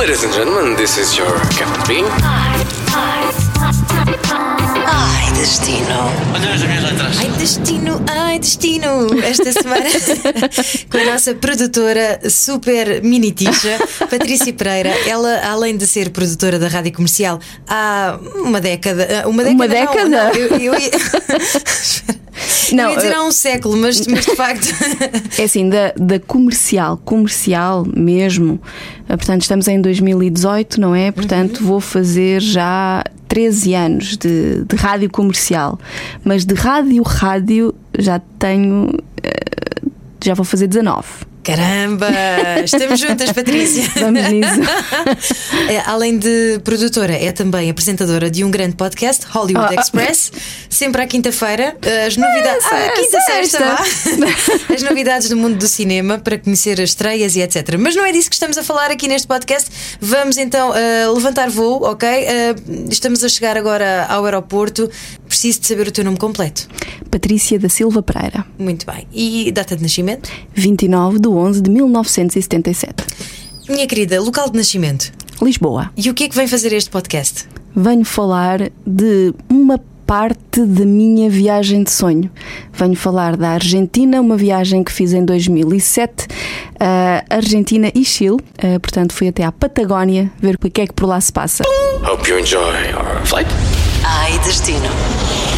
Ladies and gentlemen, this is your Captain Bean. Ai, destino. Olha as minhas letras. Ai, destino, ai, destino. Esta semana com a nossa produtora super mini ticha, Patrícia Pereira. Ela, além de ser produtora da rádio comercial há uma década. Uma década? Uma não, década? não, eu, eu ia... Não, eu ia dizer há um século, mas, mas de facto. É assim, da, da comercial, comercial mesmo. Eh, Portanto, estamos em 2018, não é? Portanto, vou fazer já 13 anos de, de rádio comercial. Mas de rádio, rádio, já tenho. eh, Já vou fazer 19. Caramba! Estamos juntas, Patrícia. Vamos nisso. É, além de produtora, é também apresentadora de um grande podcast, Hollywood ah. Express, sempre à quinta-feira. As novidades. Ah, ah, quinta, sexta. As novidades do mundo do cinema para conhecer as estreias e etc. Mas não é disso que estamos a falar aqui neste podcast. Vamos então ah, levantar voo, ok? Ah, estamos a chegar agora ao aeroporto. Preciso de saber o teu nome completo. Patrícia da Silva Pereira, Muito bem. E data de nascimento? 29 de 11 de 1977. Minha querida, local de nascimento. Lisboa. E o que é que vem fazer este podcast? Venho falar de uma parte da minha viagem de sonho. Venho falar da Argentina, uma viagem que fiz em 2007, ah, Argentina e Chile. Ah, portanto, fui até à Patagónia ver o que é que por lá se passa. Hope you enjoy our flight. Ai, destino.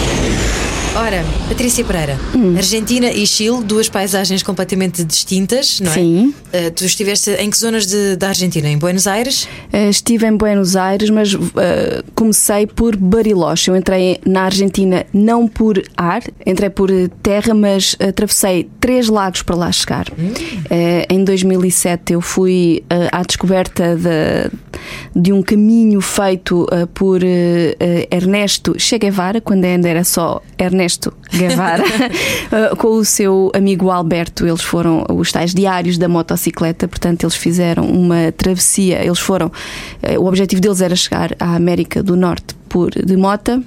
Ora, Patrícia Pereira, Argentina e Chile, duas paisagens completamente distintas, não é? Sim. Uh, tu estiveste em que zonas de- da Argentina? Em Buenos Aires? Ah, estive em Buenos Aires, mas ah, comecei por Bariloche. Eu entrei na Argentina não por ar, entrei por terra, mas atravessei três lagos para lá chegar. Ah, em 2007 eu fui à descoberta de, de um caminho feito por Ernesto Che Guevara, quando ainda era só Ernesto Guevara, ah, com o seu amigo Alberto. Eles foram os tais diários da motocicleta, portanto, eles fizeram uma travessia. Eles foram. eh, O objetivo deles era chegar à América do Norte por de mota.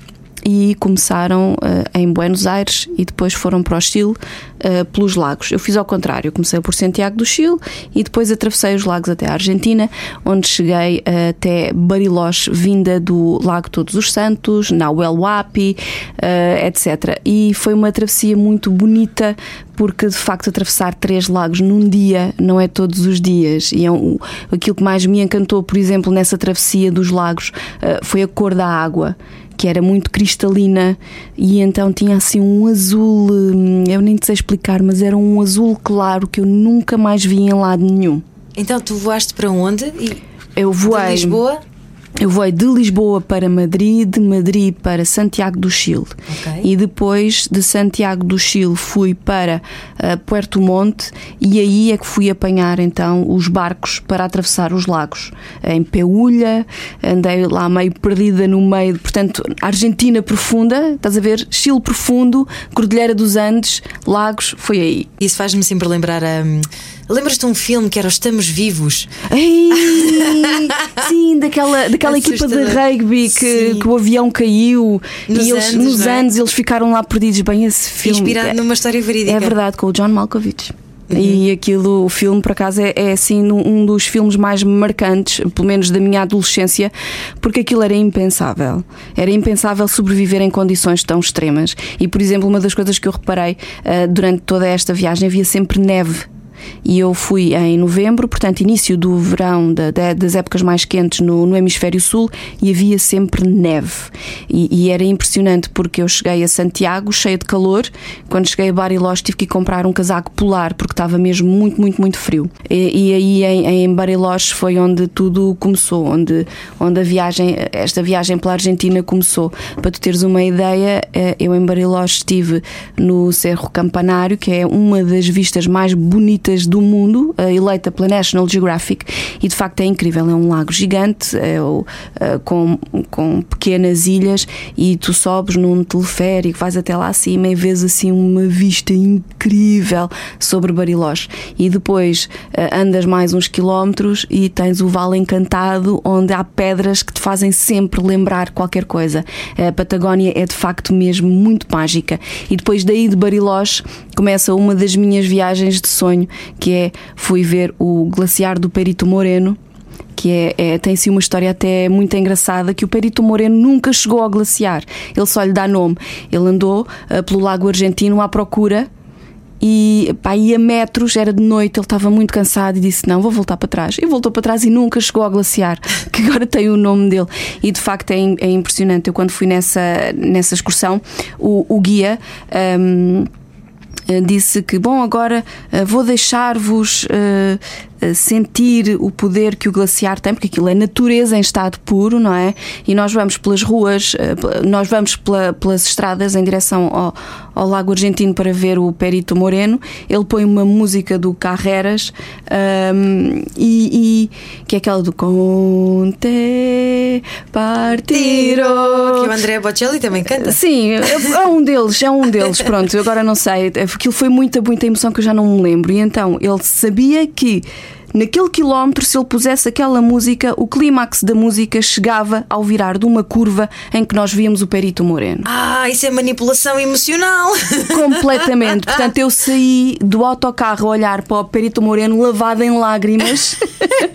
E começaram eh, em Buenos Aires e depois foram para o Chile eh, pelos lagos. Eu fiz ao contrário, comecei por Santiago do Chile e depois atravessei os lagos até a Argentina, onde cheguei eh, até Bariloche, vinda do Lago Todos os Santos, Nahuel Huapi, eh, etc. E foi uma travessia muito bonita, porque de facto atravessar três lagos num dia não é todos os dias. E é um, aquilo que mais me encantou, por exemplo, nessa travessia dos lagos, foi a cor da água. Que era muito cristalina e então tinha assim um azul, hum, eu nem sei explicar, mas era um azul claro que eu nunca mais vi em lado nenhum. Então tu voaste para onde? E Eu voei. de Lisboa? Eu voei de Lisboa para Madrid, de Madrid para Santiago do Chile. Ok. E depois de Santiago do Chile fui para ah, Puerto Monte e aí é que fui apanhar então os barcos para atravessar os lagos. Em Peúlha, andei lá meio perdida no meio, portanto, Argentina profunda, estás a ver? Chile profundo, Cordilheira dos Andes, lagos, foi aí. Isso faz-me sempre lembrar a. Lembras-te de um filme que era Os Estamos Vivos? Ei, sim, daquela, daquela equipa de rugby que, que o avião caiu Nos e eles, Andes, nos é? anos eles ficaram lá perdidos. Bem, esse filme Inspirado é, numa história verídica. é verdade, com o John Malkovich. Uhum. E aquilo, o filme, por acaso, é, é assim um dos filmes mais marcantes, pelo menos da minha adolescência, porque aquilo era impensável. Era impensável sobreviver em condições tão extremas. E, por exemplo, uma das coisas que eu reparei ah, durante toda esta viagem havia sempre neve. E eu fui em novembro, portanto, início do verão, da- da- das épocas mais quentes no, no Hemisfério Sul, e havia sempre neve. E, e era impressionante porque eu cheguei a Santiago cheia de calor. Quando cheguei a Bariloche, tive que comprar um casaco polar porque estava mesmo muito, muito, muito frio. E, e aí em, em Bariloche foi onde tudo começou, onde, onde a viagem, esta viagem pela Argentina começou. Para tu teres uma ideia, eh, eu em Bariloche estive no Cerro Campanário, que é uma das vistas mais bonitas do mundo, eh, eleita pela National Geographic, e de facto é incrível. É um lago gigante é eh, com, com pequenas ilhas e tu sobes num teleférico, vais até lá acima e vês assim uma vista incrível sobre Bariloche. E depois eh, andas mais uns quilómetros e tens o Vale Encantado, onde há pedras que te fazem sempre lembrar qualquer coisa. A Patagónia é de facto mesmo muito mágica. E depois daí de Bariloche começa uma das minhas viagens de sonho, que é fui ver o glaciar do Perito Moreno que é, é, tem sim uma história até muito engraçada que o Perito Moreno nunca chegou ao glaciar. Ele só lhe dá nome. Ele andou uh, pelo Lago Argentino à procura e pá, ia metros, era de noite, ele estava muito cansado e disse: Não, vou voltar para trás. E voltou para trás e nunca chegou ao glaciar, que agora tem o nome dele. E de facto é, é impressionante. Eu, quando fui nessa, nessa excursão, o, o guia. Um, disse que, bom, agora vou deixar-vos sentir o poder que o glaciar tem, porque aquilo é natureza em estado puro, não é? E nós vamos pelas ruas, eh, nós vamos pela, pelas estradas em direção ao, ao, Lago Argentino para ver o Perito Moreno. Ele põe uma música do Carreras um, e, e, que é aquela do Conte Partiro. Que o André Bocelli também canta. Sim, é um deles, é um deles. Pronto, agora não sei. Aquilo foi muita, muita emoção que eu já não me lembro. E então ele sabia que Naquele quilómetro, se ele pusesse aquela música, o clímax da música chegava ao virar de uma curva em que nós víamos o Perito Moreno. Ah, isso é manipulação emocional! Completamente. Portanto, eu saí do autocarro a olhar para o Perito Moreno lavado em lágrimas,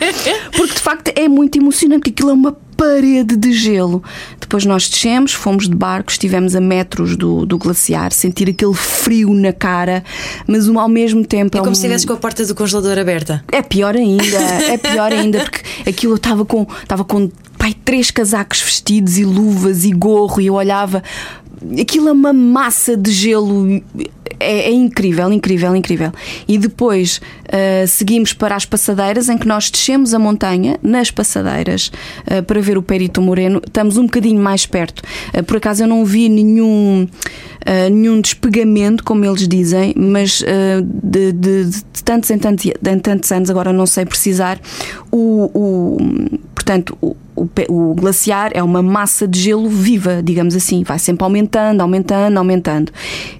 porque de facto é muito emocionante, aquilo é uma parede de gelo. Depois nós descemos, fomos de barco, estivemos a metros do, do glaciar, sentir aquele frio na cara, mas ao mesmo tempo. É, é como um... se estivesse com a porta do congelador aberta. É pior ainda, é pior ainda, porque aquilo eu estava com, estava com pai, três casacos vestidos e luvas e gorro, e eu olhava. Aquilo é uma massa de gelo é, é, incrível, incrível, incrível. E depois uh, seguimos para as passadeiras, em que nós descemos a montanha nas passadeiras uh, para ver o Perito Moreno. Estamos um bocadinho mais perto. Uh, por acaso eu não vi nenhum. Nenhum despegamento, como eles dizem, mas de, de, de, tantos em tantos, em tantos anos, agora não sei precisar, o, o portanto, o, o, o, glaciar é uma massa de gelo viva, digamos assim, vai sempre aumentando, aumentando, aumentando.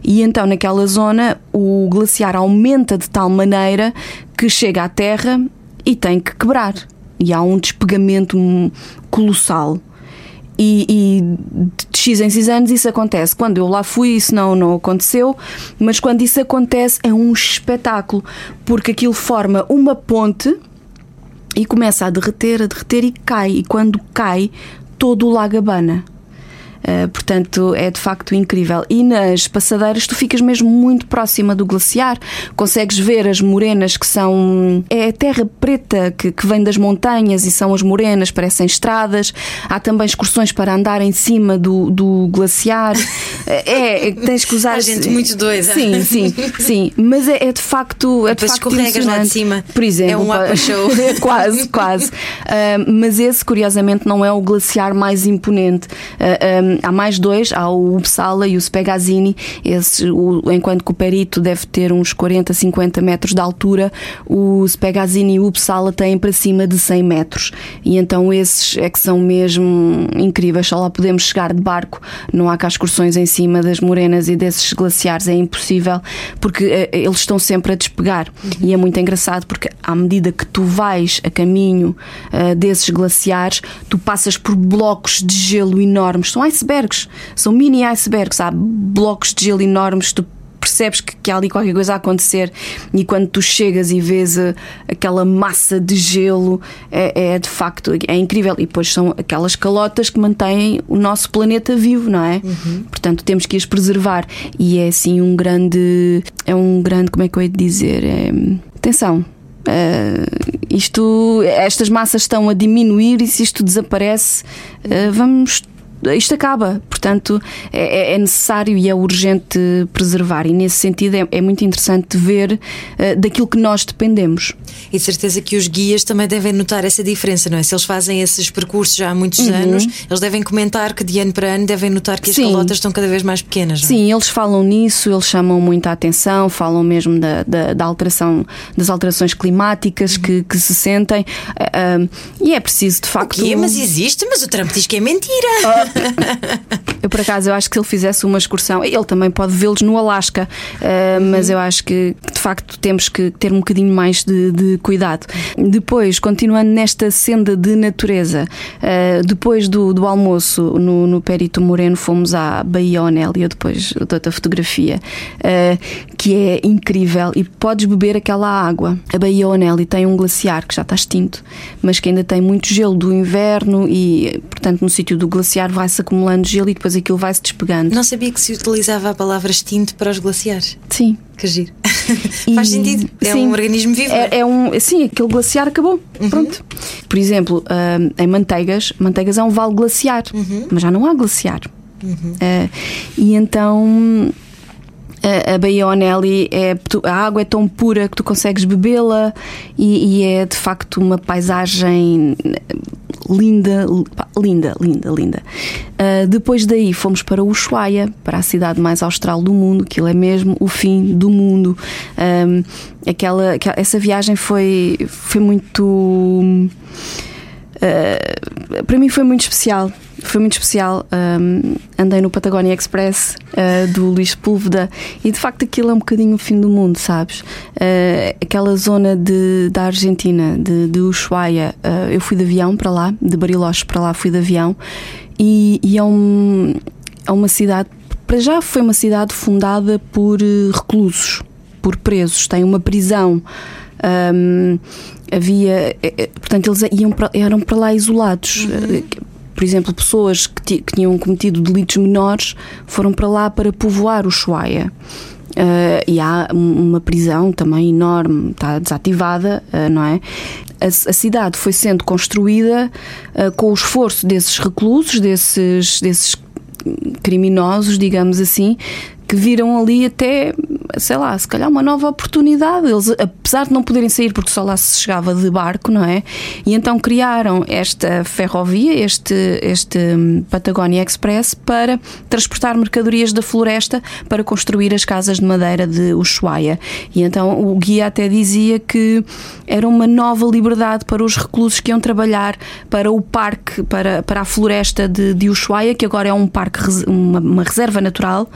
E então, naquela zona, o glaciar aumenta de tal maneira que chega à Terra e tem que quebrar. E há um despegamento colossal. E, e, de X em X anos isso acontece. Quando eu lá fui, isso não, não aconteceu, mas quando isso acontece é um espetáculo, porque aquilo forma uma ponte e começa a derreter, a derreter e cai. E quando cai, todo o lago abana. Uh, portanto, é de facto incrível. E nas passadeiras, tu ficas mesmo muito próxima do glaciar, consegues ver as morenas que são. É a terra preta que, que vem das montanhas e são as morenas, parecem estradas. Há também excursões para andar em cima do, do glaciar. É, é, tens que usar. Há gente muito doida. Sim, sim, sim. Mas é, é de facto. É de Depois facto escorregas lá de cima. Por exemplo. É um apa show. quase, quase. Uh, mas esse, curiosamente, não é o glaciar mais imponente. Uh, um, há mais dois, há o Uppsala e o Spegazzini. Esse, o, enquanto que o Perito deve ter uns 40, 50 metros de altura, o Spegazzini e o Uppsala têm para cima de 100 metros. E então esses é que são mesmo incríveis. Só lá podemos chegar de barco. Não há cá excursões em cima das morenas e desses glaciares. É impossível porque uh, eles estão sempre a despegar. Uhum. E é muito engraçado porque à medida que tu vais a caminho uh, desses glaciares, tu passas por blocos de gelo enormes. São icebergs, são mini icebergs. Há blocos de gelo enormes. Tu percebes que, que há ali qualquer coisa a acontecer e quando tu chegas e vês a, aquela massa de gelo é, é, de facto é incrível e depois são aquelas calotas que mantêm o nosso planeta vivo, não é? Uhum. Portanto temos que as preservar e é assim um grande é um grande como é que eu ia dizer é, atenção Uh, isto, estas massas estão a diminuir e se isto desaparece, uh, vamos isto acaba. Portanto, é, é, necessário e é urgente preservar. E nesse sentido é, é muito interessante ver uh, daquilo que nós dependemos. E de certeza que os guias também devem notar essa diferença, não é? Se eles fazem esses percursos já há muitos uhum. anos, eles devem comentar que de ano para ano devem notar que as Sim. calotas estão cada vez mais pequenas. Não é? Sim, eles falam nisso, eles chamam muita atenção, falam mesmo da, da, da alteração, das alterações climáticas uhum. que, que se sentem. Uh, uh, e é preciso, de facto. O quê? Mas existe, mas o Trump diz que é mentira. Eu, por acaso, eu acho que se ele fizesse uma excursão, ele também pode vê-los no Alasca, uh, mas eu acho que, de facto temos que ter um bocadinho mais de, de cuidado. Depois, continuando nesta senda de natureza, uh, depois do, do almoço no, no Perito Moreno, fomos à Baía Onélia, depois da outra fotografia, uh, que é incrível e podes beber aquela água. A Baía Onélia tem um glaciar que já está extinto, mas que ainda tem muito gelo do inverno e, portanto, no sítio do glaciar vai-se acumulando gelo e depois aquilo vai-se despegando. Não sabia que se utilizava a palavra extinto para os glaciares. Sim. Que giro. Faz sentido. É sim, um organismo vivo. É, é um, sim, aquele glaciar acabou. Uhum. Pronto. Por exemplo, hum, em Manteigas, Manteigas é um vale glaciar, Uhum. mas já não há glaciar. Uh, e então a, a Baía Onelli é tu- a água é tão pura que tu consegues bebê-la e, e é de facto uma paisagem linda, linda, linda, linda. Uh, depois daí fomos para Ushuaia, para a cidade mais austral do mundo, aquilo é mesmo o fim do mundo. Um, aquela- essa viagem foi, foi muito. Uh, para mim foi muito especial. Foi muito especial. Um, andei no Patagonia Express uh, do Luís Púlveda e de facto aquilo é um bocadinho o fim do mundo, sabes? Uh, aquela zona de, da Argentina, de, de Ushuaia, uh, eu fui de avião para lá, de Bariloche para lá fui de avião e, e é, um, é uma cidade. Para já foi uma cidade fundada por reclusos, por presos. Tem uma prisão. Um, havia, eh, eh, portanto, eles iam para, eram para lá isolados. Eh, Por exemplo, pessoas que, que tinham cometido delitos menores foram para lá para povoar o Ushuaia. Eh, e há um- uma prisão também enorme, está desativada, eh, não é? A, a cidade foi sendo construída eh, com o esforço desses reclusos, desses, desses criminosos, digamos assim, que viram ali até, sei lá, se calhar uma nova oportunidade. Eles, apesar de não poderem sair porque só lá se chegava de barco, não é? E então criaram esta ferrovia, este, este hum, Patagonia Express, para transportar mercadorias da floresta para construir as casas de madeira de Ushuaia. E então o guia até dizia que era uma nova liberdade para os reclusos que iam trabalhar para o parque, para, para a floresta de, de Ushuaia, que agora é um parque, uma, uma reserva natural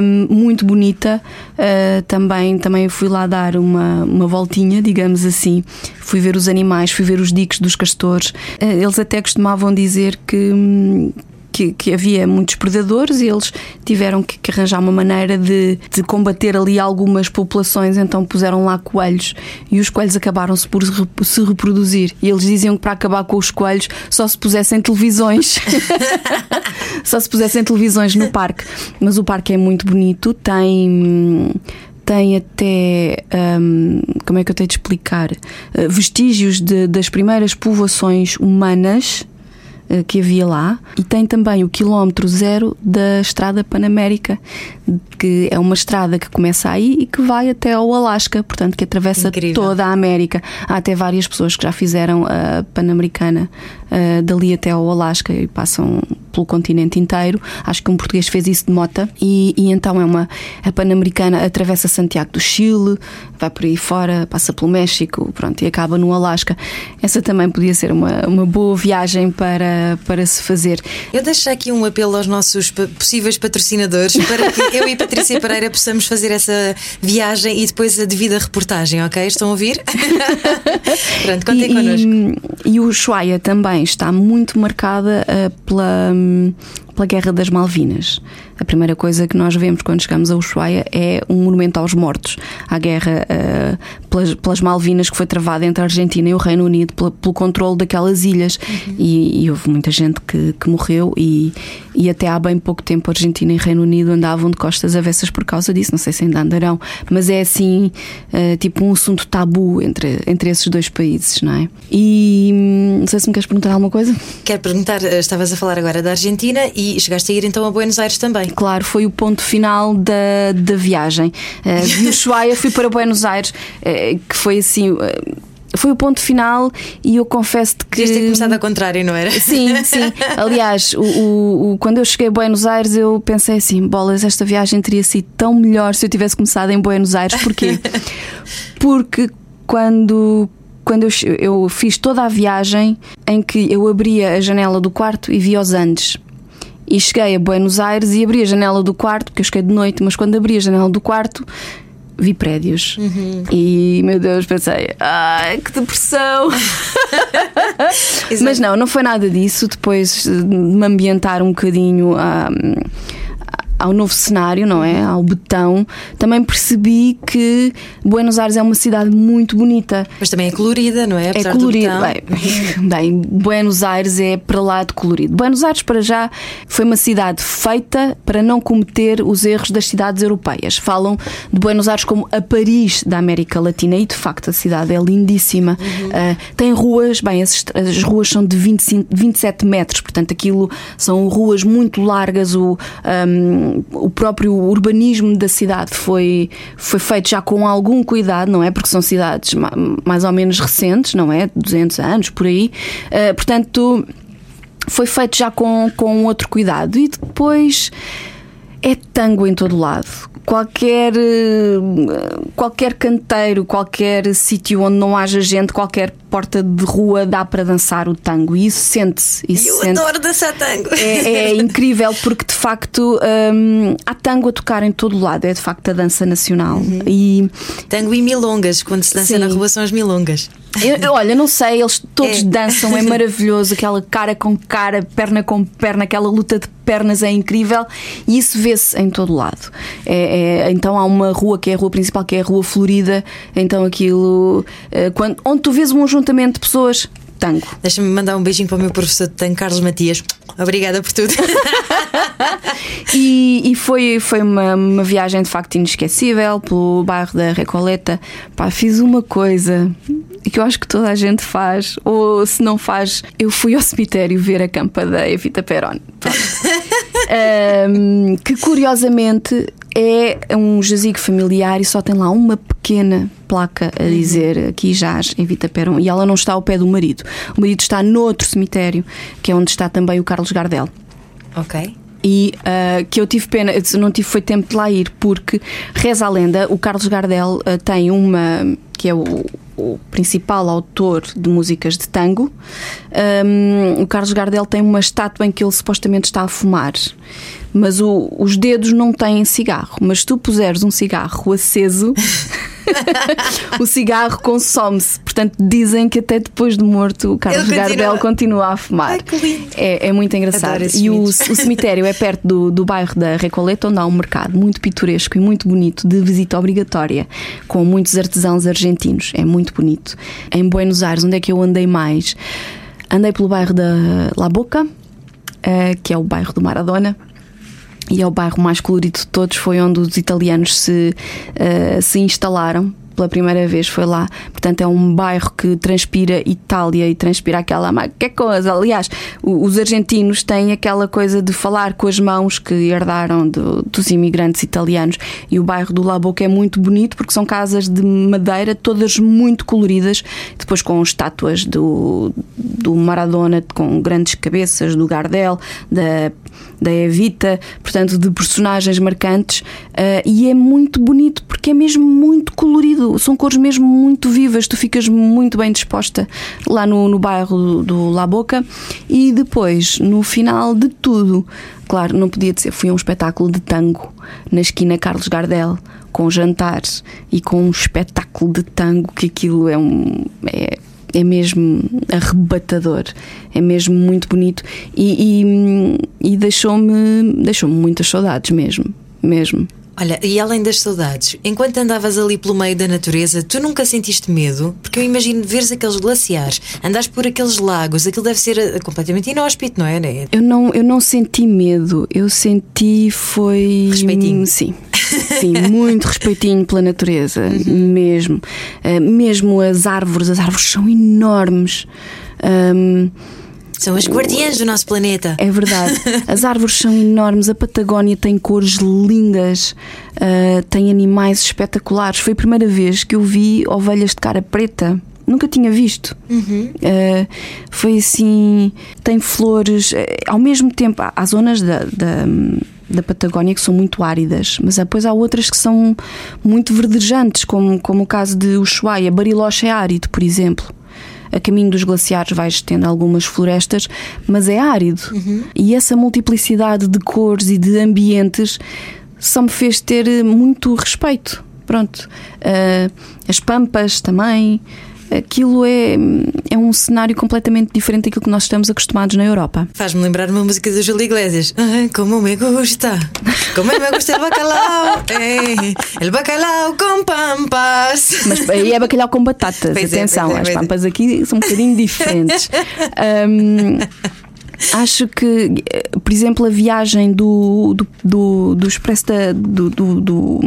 hum, muito bonita. Uh, também, também fui lá dar uma, uma voltinha, digamos assim. Fui ver os animais, fui ver os diques dos castores. Uh, eles até costumavam dizer que. Que, que havia muitos predadores e eles tiveram que, que arranjar uma maneira de, de combater ali algumas populações, então puseram lá coelhos e os coelhos acabaram-se por se rep- se reproduzir. E eles diziam que para acabar com os coelhos só se pusessem televisões. só se pusessem televisões no parque. Mas o parque é muito bonito, tem. Tem até. hum, como é que eu tenho de explicar? Uh, vestígios de- das primeiras povoações humanas eh, que havia lá e tem também o quilómetro zero da estrada Panamérica que é uma estrada que começa aí e que vai até ao Alasca, portanto que atravessa Incrível. toda a América. Há até várias pessoas que já fizeram a Panamericana eh, dali até ao Alasca e passam pelo continente inteiro. Acho que um português fez isso de mota e, e então é uma a Panamericana atravessa Santiago do Chile, vai por aí fora, passa pelo México, pronto, e acaba no Alasca. Essa também podia ser uma, uma boa viagem para, para se fazer. Eu deixo aqui um apelo aos nossos possíveis patrocinadores para que eu e Patrícia Pereira possamos fazer essa viagem e depois a devida reportagem, ok? Estão a ouvir? Pronto, contem e, connosco. e, e o Ushuaia também está muito marcada eh, pela, hum, pela Guerra das Malvinas. A primeira coisa que nós vemos quando chegamos a Ushuaia é um monumento aos mortos, à guerra eh, pelas, pelas Malvinas que foi travada entre a Argentina e o Reino Unido pelo controle daquelas ilhas. E, e houve muita gente que, que morreu, e, e até há bem pouco tempo a Argentina e o Reino Unido andavam de costas avessas por causa disso. Não sei se ainda andarão, mas é assim, eh, tipo um assunto tabu entre, entre esses dois países, não é? E hum, não sei se me queres perguntar alguma coisa. Quero perguntar, eh, estavas a falar agora da Argentina e chegaste a ir então a Buenos Aires também. Claro, foi o ponto final da, da viagem. Eh, de Ushuaia fui para Buenos Aires, eh, que foi assim. eh, foi o ponto final e eu confesso-te que. Devias ter começado ao contrário, não era? Sim, sim. Aliás, o, o- o- quando eu cheguei a Buenos Aires, eu pensei assim: bolas, esta viagem teria sido tão melhor se eu tivesse começado em Buenos Aires. Porquê? Porque quando. Quando eu, eu fiz toda a viagem em que eu abria a janela do quarto e via os Andes. E cheguei a Buenos Aires e abri a janela do quarto, porque eu cheguei de noite, mas quando abri a janela do quarto vi prédios. E, meu Deus, pensei, ai, que depressão! Mas não, não foi nada disso. Depois de me ambientar um bocadinho a. ao novo cenário, não é? Ao betão, também percebi que Buenos Aires é uma cidade muito bonita. Mas também é colorida, não é? É Apesar colorido. botão. Bem, bem, Buenos Aires é para lá de colorido. Buenos Aires, para já, foi uma cidade feita para não cometer os erros das cidades europeias. Falam de Buenos Aires como a Paris da América Latina e, de facto, a cidade é lindíssima. Ah, tem ruas, bem, as, as ruas são de 25, 27 metros, portanto, aquilo são ruas muito largas. O, o próprio urbanismo da cidade foi, foi feito já com algum cuidado, não é? Porque são cidades ma- mais ou menos recentes, não é? 200 anos por aí. Ah, portanto, foi feito já com, com outro cuidado. E depois é tango em todo lado. Qualquer, eh, qualquer canteiro, qualquer sítio onde não haja gente, qualquer porta de rua dá para dançar o tango. E isso sente-se. isso Eu sente-se. adoro dançar tango. É, é incrível porque de facto hum, há tango a tocar em todo lado, é de facto a dança nacional. E Tango e milongas, quando se dança Sim. na rua são as milongas. eu, eu, olha, não sei, eles todos É. dançam, é maravilhoso, aquela cara com cara, perna com perna, aquela luta de pernas é incrível e isso vê-se em todo lado. É- é- então há uma rua que é a rua principal, que é a Rua Florida, então aquilo eh, quando, onde tu vês um ajuntamento de pessoas, tango. Deixa-me mandar um beijinho para o meu professor de tango, Carlos Matias. Obrigada por tudo. E, e foi, foi uma, uma viagem de facto inesquecível pelo bairro da Recoleta. Pá, fiz uma coisa que eu acho que toda a gente faz, ou se não faz, eu fui ao cemitério ver a campa da Evita Perón. Ahm, que curiosamente é um jazigo familiar e só tem lá uma pequena placa a dizer aqui jaz Evita Perón e ela não está ao pé do marido. O marido está noutro cemitério, que é onde está também o Carlos Gardel ok. e ah, que eu tive pena, não tive foi tempo de lá ir, porque reza a lenda, o Carlos Gardel ah, tem uma que é o, o principal autor de músicas de tango. Ahm, o Carlos Gardel tem uma estátua em que ele supostamente está a fumar. Mas o- os dedos não têm cigarro. Mas se tu puseres um cigarro aceso, o cigarro consome-se. Portanto, dizem que até depois de morto o Carlos Ele. Gardel continua a fumar. Ai. É, é muito engraçado. E o, o cemitério é perto do, do bairro da Recoleta, onde há um mercado muito pitoresco e muito bonito de visita obrigatória, com muitos artesãos argentinos. É muito bonito. Em Buenos Aires, onde é que eu andei mais? Andei pelo bairro da La Boca, eh, que é o bairro do Maradona. E é o bairro mais colorido de todos, foi onde os italianos se, eh, se instalaram pela primeira vez, foi lá. Portanto, é um bairro que transpira Itália e transpira aquela. Que coisa! Aliás, os argentinos têm aquela coisa de falar com as mãos que herdaram do- dos imigrantes italianos. E o bairro do La Boca é muito bonito porque são casas de madeira, todas muito coloridas, depois com estátuas do, do Maradona, com grandes cabeças, do Gardel, da da Evita, portanto, de personagens marcantes, eh, e é muito bonito porque é mesmo muito colorido, são cores mesmo muito vivas, tu ficas muito bem disposta lá no, no bairro do, do La Boca. E depois, no final de tudo, claro, não podia dizer, fui a um espetáculo de tango na esquina Carlos Gardel. Com jantares e com um espetáculo de tango, que aquilo é um. É, é mesmo arrebatador, é mesmo muito bonito e, e, e deixou-me deixou-me muitas saudades mesmo, mesmo. Olha, e além das saudades, enquanto andavas ali pelo meio da natureza, tu nunca sentiste medo? Porque eu imagino veres aqueles glaciares, andares por aqueles lagos, aquilo deve ser eh, completamente inóspito, não é? Né? Eu não, eu não senti medo, eu senti foi Respeitinho. sim. Sim, muito respeitinho pela natureza, mesmo. Uh, mesmo as árvores, as árvores são enormes. Um, São as guardiãs do nosso planeta. É verdade. As árvores são enormes, a Patagónia tem cores lindas, ah, tem animais espetaculares. Foi a primeira vez que eu vi ovelhas de cara preta. Nunca tinha visto. Ah, foi assim. Tem flores. eh, Ao mesmo tempo, há, há zonas da. da da Patagónia que são muito áridas, mas depois há outras que são muito verdejantes, como, como o caso de Ushuaia. Bariloche é árido, por exemplo. A caminho dos glaciares vais tendo algumas florestas, mas é árido. E essa multiplicidade de cores e de ambientes só me fez ter muito respeito. Pronto. Uh, as pampas também. Aquilo é, é um cenário completamente diferente daquilo que nós estamos acostumados na Europa. Faz-me lembrar uma música da Júlia Iglesias. Como me gusta, como me gusta el bacalhau, eh, el bacalhau com pampas. Mas aí é bacalhau com batatas. Pois é, Atenção, pois é, as é. pampas aqui são um bocadinho diferentes. Hum, acho que, eh, por exemplo, a viagem do, do, do, do expresso da- do, do, do,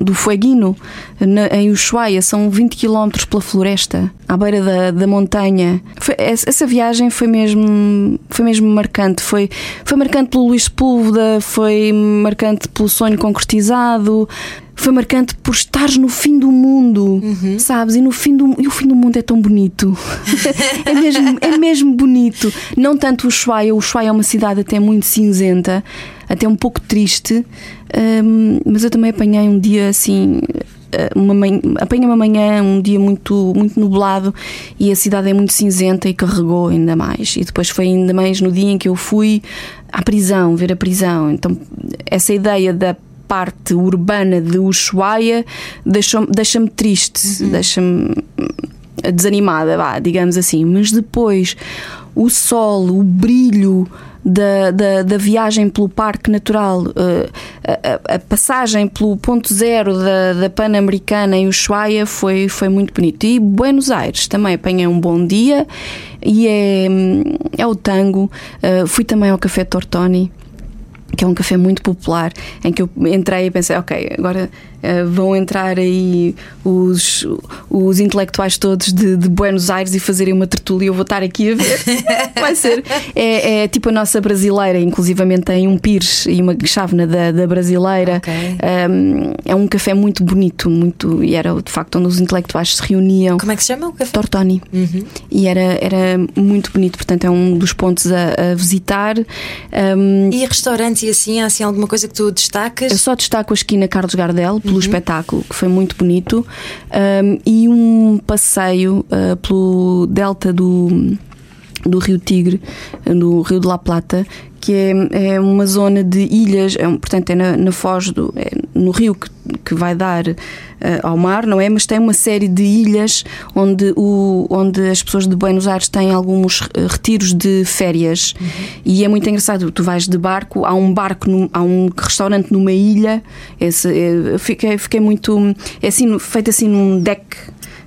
do Fueguino na- em Ushuaia são 20 km pela floresta, à beira da, da montanha. Foi- essa viagem foi mesmo, foi mesmo marcante. Foi, foi marcante pelo Luís Sepúlveda, foi marcante pelo sonho concretizado. Foi marcante por estares no fim do mundo, sabes? E no fim do e o fim do mundo é tão bonito. é, mesmo, é mesmo bonito. Não tanto o Ushuaia, o Ushuaia é uma cidade até muito cinzenta, até um pouco triste. hum, mas eu também apanhei um dia assim. eh, Uma manhã, apanhei uma manhã, um dia muito, muito nublado e a cidade é muito cinzenta e carregou ainda mais. E depois foi ainda mais no dia em que eu fui à prisão, ver a prisão. Então, essa ideia da parte urbana de Ushuaia deixa-me deixa triste, deixa-me desanimada, vá, digamos assim. Mas depois o sol, o brilho da, da, da viagem pelo Parque Natural, eh, a, a- a passagem pelo ponto zero da, da Pan-Americana em Ushuaia foi, foi muito bonito. E Buenos Aires também apanhei um bom dia e é, é o tango. Eh, fui também ao Café Tortoni que é um café muito popular, em que eu entrei e pensei, ok, agora eh, vão entrar aí os, os intelectuais todos de, de Buenos Aires e fazerem uma tertúlia e eu vou estar aqui a ver. Vai ser. É, é tipo a nossa brasileira, inclusivamente tem um pires e uma chávena da, da brasileira. Ok. Um, é um café muito bonito, muito, e era de facto onde os intelectuais se reuniam. Como é que se chama o café? Tortoni. E era, era muito bonito, portanto é um dos pontos a, a visitar. Um, E restaurantes e assim, há assim alguma coisa que tu destacas? eu só destaco a esquina Carlos Gardel pelo espetáculo, que foi muito bonito, um, e um passeio uh, pelo delta do, do Rio Tigre, no Rio de La Plata, que é, é uma zona de ilhas, é portanto é na, na foz do, é no rio que, que vai dar uh, ao mar, não é? Mas tem uma série de ilhas onde, o, onde as pessoas de Buenos Aires têm alguns eh, retiros de férias e é muito engraçado. Tu vais de barco, há um barco, num- há um restaurante numa ilha. Esse, eu fiquei, fiquei muito. É assim, feito assim num deck.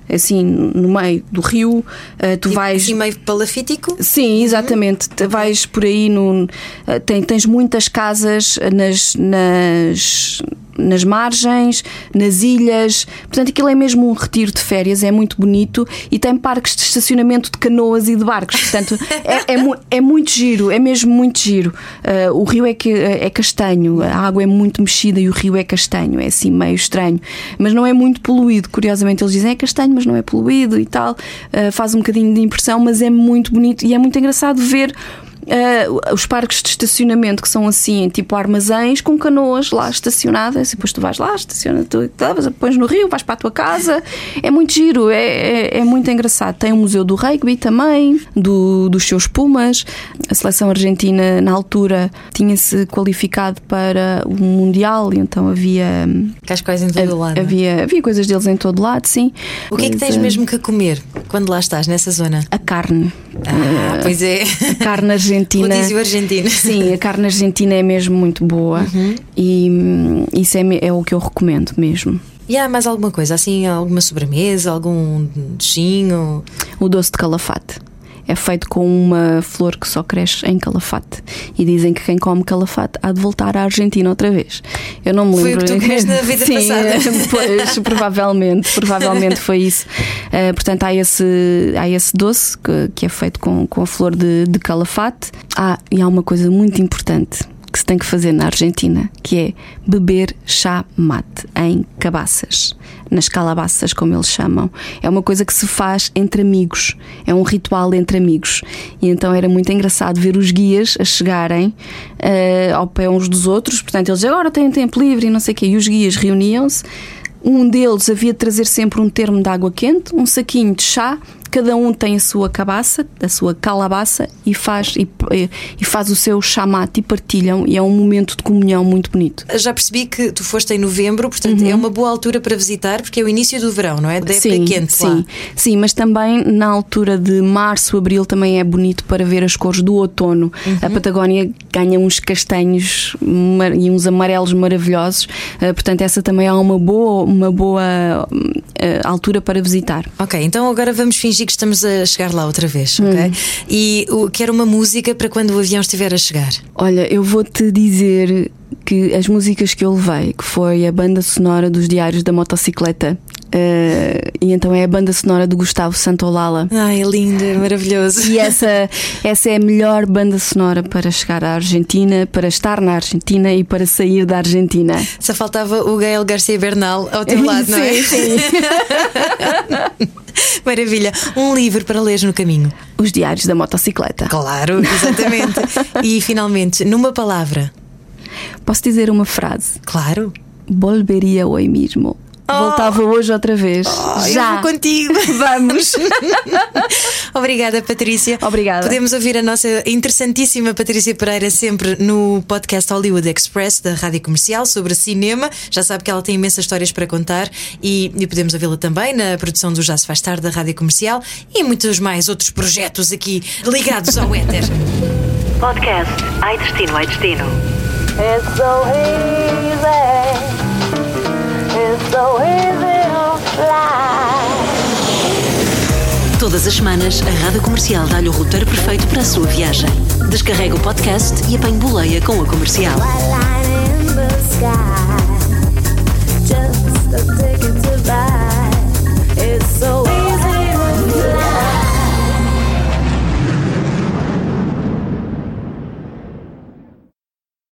Assim, no meio do rio, eh, tu Tipo, vais. assim meio palafítico? Sim, exatamente. Te- Vais por aí, no, eh, tem- tens muitas casas nas, nas, nas margens, nas ilhas. Portanto, aquilo é mesmo um retiro de férias, é muito bonito e tem parques de estacionamento de canoas e de barcos. Portanto, é, é, é muito giro, é mesmo muito giro. Eh, o rio é, que, é castanho, a água é muito mexida e o rio é castanho, é assim meio estranho. Mas não é muito poluído. Curiosamente, eles dizem é castanho, mas não é poluído e tal. Eh, faz um bocadinho de impressão, mas é muito bonito e é muito engraçado ver. Eh, os parques de estacionamento que são assim, tipo armazéns com canoas lá estacionadas, e depois tu vais lá, estaciona, tu pões no rio, vais para a tua casa. É muito giro, é, é, é muito engraçado. Tem o Museu do Rugby também, do, dos seus Pumas. A seleção argentina, na altura, tinha-se qualificado para o Mundial, e então havia. Cascóis em todo lado. Havia, havia coisas deles em todo lado, sim. O que é que tens eh, mesmo que comer quando lá estás, nessa zona? A carne. Ah, pois é. A carne argentina. Rodízio argentino. Sim, a carne argentina é mesmo muito boa Uhum. e hum, isso é, é o que eu recomendo mesmo. E há mais alguma coisa? Assim, alguma sobremesa, algum docinho? O doce de calafate. É feito com uma flor que só cresce em Calafate. E dizem que quem come Calafate há de voltar à Argentina outra vez. Eu não me Foi o lembro. que tu comeste na vida Sim, passada. Pois, provavelmente, provavelmente foi isso. Eh, portanto, há esse, há esse doce que, que é feito com, com a flor de, de Calafate. Ah, e há uma coisa muito importante que se tem que fazer na Argentina, que é beber chá mate em cabaças, nas calabaças, como eles chamam. É uma coisa que se faz entre amigos, é um ritual entre amigos. E então era muito engraçado ver os guias a chegarem eh, ao pé uns dos outros, portanto, eles agora têm tempo livre e não sei o quê, e os guias reuniam-se. Um deles havia de trazer sempre um termo de água quente, um saquinho de chá, cada um tem a sua cabaça, a sua calabaça e faz, e, e faz o seu chamate e partilham, e é um momento de comunhão muito bonito. Já percebi que tu foste em novembro, portanto é uma boa altura para visitar, porque é o início do verão, não é? Da época sim, quente sim, lá. sim, mas também na altura de março, abril também é bonito para ver as cores do outono. A Patagónia ganha uns castanhos e uns amarelos maravilhosos, eh, portanto essa também é uma boa, uma boa altura para visitar. Ok, então agora vamos fingir que estamos a chegar lá outra vez, ok? E o, quero uma música para quando o avião estiver a chegar. Olha, eu vou-te dizer que as músicas que eu levei, que foi a banda sonora dos Diários da Motocicleta, eh, e então é a banda sonora do Gustavo Santolala. Ai, é lindo, é maravilhoso. E essa, essa é a melhor banda sonora para chegar à Argentina, para estar na Argentina e para sair da Argentina. Só faltava o Gael Garcia Bernal ao teu lado, não é? Sim, sim. Maravilha. Um livro para ler no caminho. Os Diários da Motocicleta. Claro, exatamente. e finalmente, numa palavra. Posso dizer uma frase? Claro. Volveria hoje mesmo. Voltava hoje outra vez. Oh, eu Já. vou contigo. Vamos. Obrigada, Patrícia. Obrigada. Podemos ouvir a nossa interessantíssima Patrícia Pereira sempre no podcast Hollywood Express da Rádio Comercial sobre cinema. Já sabe que ela tem imensas histórias para contar e, e podemos ouvi-la também na produção do Já Se Faz Tarde da Rádio Comercial e muitos mais outros projetos aqui ligados ao éter. Podcast Ai Destino, Ai Destino. It's so easy. So fly. Todas as semanas, a Rádio Comercial dá-lhe o roteiro perfeito para a sua viagem. Descarrega o podcast e apanhe boleia com a comercial. White line in the sky.